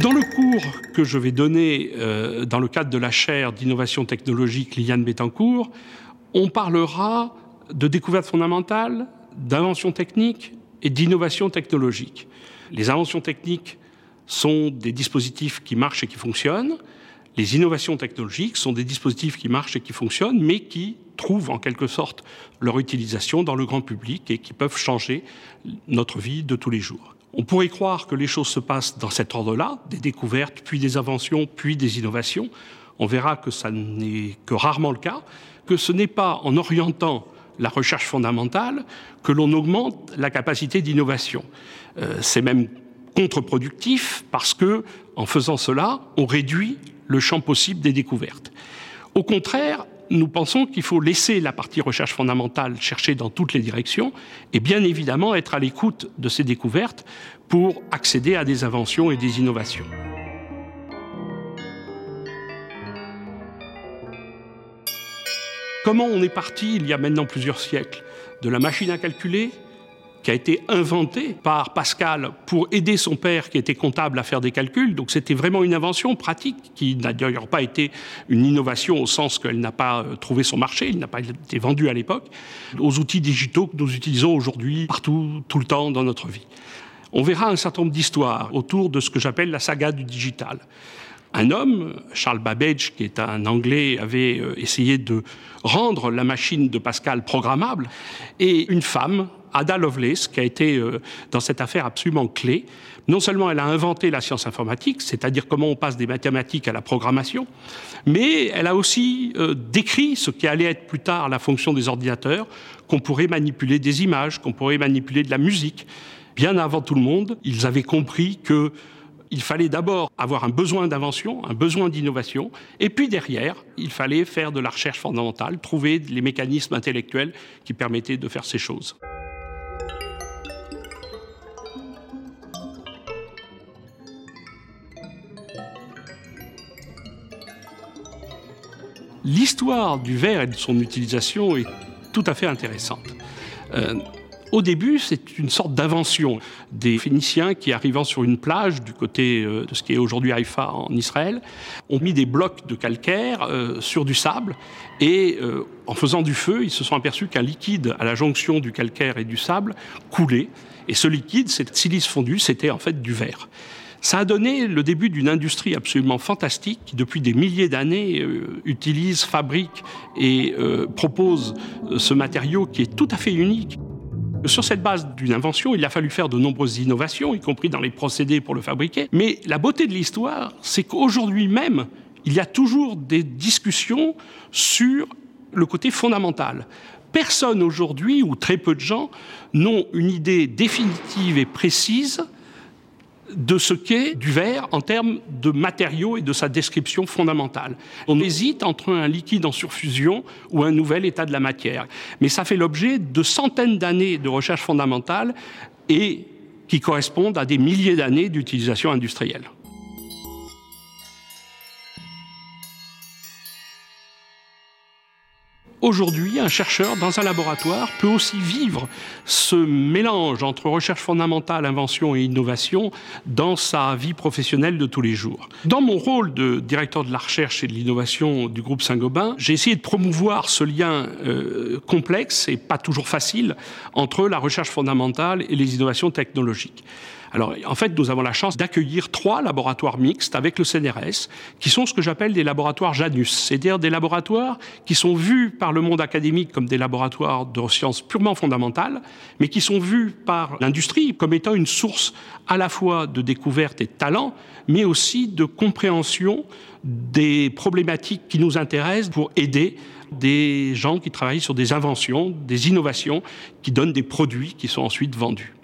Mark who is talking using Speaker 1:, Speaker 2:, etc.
Speaker 1: Dans le cours que je vais donner euh, dans le cadre de la chaire d'innovation technologique Liliane Bettencourt, on parlera de découvertes fondamentales, d'inventions techniques et d'innovation technologique. Les inventions techniques sont des dispositifs qui marchent et qui fonctionnent. Les innovations technologiques sont des dispositifs qui marchent et qui fonctionnent, mais qui trouvent en quelque sorte leur utilisation dans le grand public et qui peuvent changer notre vie de tous les jours. On pourrait croire que les choses se passent dans cet ordre-là, des découvertes, puis des inventions, puis des innovations. On verra que ça n'est que rarement le cas, que ce n'est pas en orientant la recherche fondamentale que l'on augmente la capacité d'innovation. Euh, c'est même contre-productif parce que, en faisant cela, on réduit le champ possible des découvertes. Au contraire, nous pensons qu'il faut laisser la partie recherche fondamentale chercher dans toutes les directions et bien évidemment être à l'écoute de ces découvertes pour accéder à des inventions et des innovations. Comment on est parti il y a maintenant plusieurs siècles? De la machine à calculer qui a été inventé par Pascal pour aider son père qui était comptable à faire des calculs. Donc c'était vraiment une invention pratique qui n'a d'ailleurs pas été une innovation au sens qu'elle n'a pas euh, trouvé son marché, il n'a pas été vendu à l'époque, aux outils digitaux que nous utilisons aujourd'hui partout, tout le temps dans notre vie. On verra un certain nombre d'histoires autour de ce que j'appelle la saga du digital un homme, Charles Babbage, qui est un Anglais, avait euh, essayé de rendre la machine de Pascal programmable, et une femme, Ada Lovelace, qui a été euh, dans cette affaire absolument clé. Non seulement elle a inventé la science informatique, c'est-à-dire comment on passe des mathématiques à la programmation, mais elle a aussi euh, décrit ce qui allait être plus tard la fonction des ordinateurs, qu'on pourrait manipuler des images, qu'on pourrait manipuler de la musique. Bien avant tout le monde, ils avaient compris que il fallait d'abord avoir un besoin d'invention, un besoin d'innovation, et puis derrière, il fallait faire de la recherche fondamentale, trouver les mécanismes intellectuels qui permettaient de faire ces choses. L'histoire du verre et de son utilisation est tout à fait intéressante. Euh, au début, c'est une sorte d'invention des Phéniciens qui, arrivant sur une plage du côté euh, de ce qui est aujourd'hui Haïfa en Israël, ont mis des blocs de calcaire euh, sur du sable et en faisant du feu, ils se sont aperçus qu'un liquide à la jonction du calcaire et du sable coulait. Et ce liquide, cette silice fondue, c'était en fait du verre. Ça a donné le début d'une industrie absolument fantastique qui, depuis des milliers d'années, utilise, fabrique et propose ce matériau qui est tout à fait unique. Sur cette base d'une invention, il a fallu faire de nombreuses innovations, y compris dans les procédés pour le fabriquer. Mais la beauté de l'histoire, c'est qu'aujourd'hui même, il y a toujours des discussions sur le côté fondamental. Personne aujourd'hui, ou très peu de gens, n'ont une idée définitive et précise de ce qu'est du verre en termes de matériaux et de sa description fondamentale. On hésite entre un liquide en surfusion ou un nouvel état de la matière. Mais ça fait l'objet de centaines d'années de recherche fondamentale et qui correspondent à des milliers d'années d'utilisation industrielle. Aujourd'hui, un chercheur dans un laboratoire peut aussi vivre ce mélange entre recherche fondamentale, invention et innovation dans sa vie professionnelle de tous les jours. Dans mon rôle de directeur de la recherche et de l'innovation du groupe Saint-Gobain, j'ai essayé de promouvoir ce lien euh, complexe et pas toujours facile entre la recherche fondamentale et les innovations technologiques. Alors, en fait, nous avons la chance d'accueillir trois laboratoires mixtes avec le CNRS, qui sont ce que j'appelle des laboratoires Janus, c'est-à-dire des laboratoires qui sont vus par le monde académique comme des laboratoires de sciences purement fondamentales, mais qui sont vus par l'industrie comme étant une source à la fois de découverte et de talent, mais aussi de compréhension des problématiques qui nous intéressent pour aider des gens qui travaillent sur des inventions, des innovations, qui donnent des produits qui sont ensuite vendus.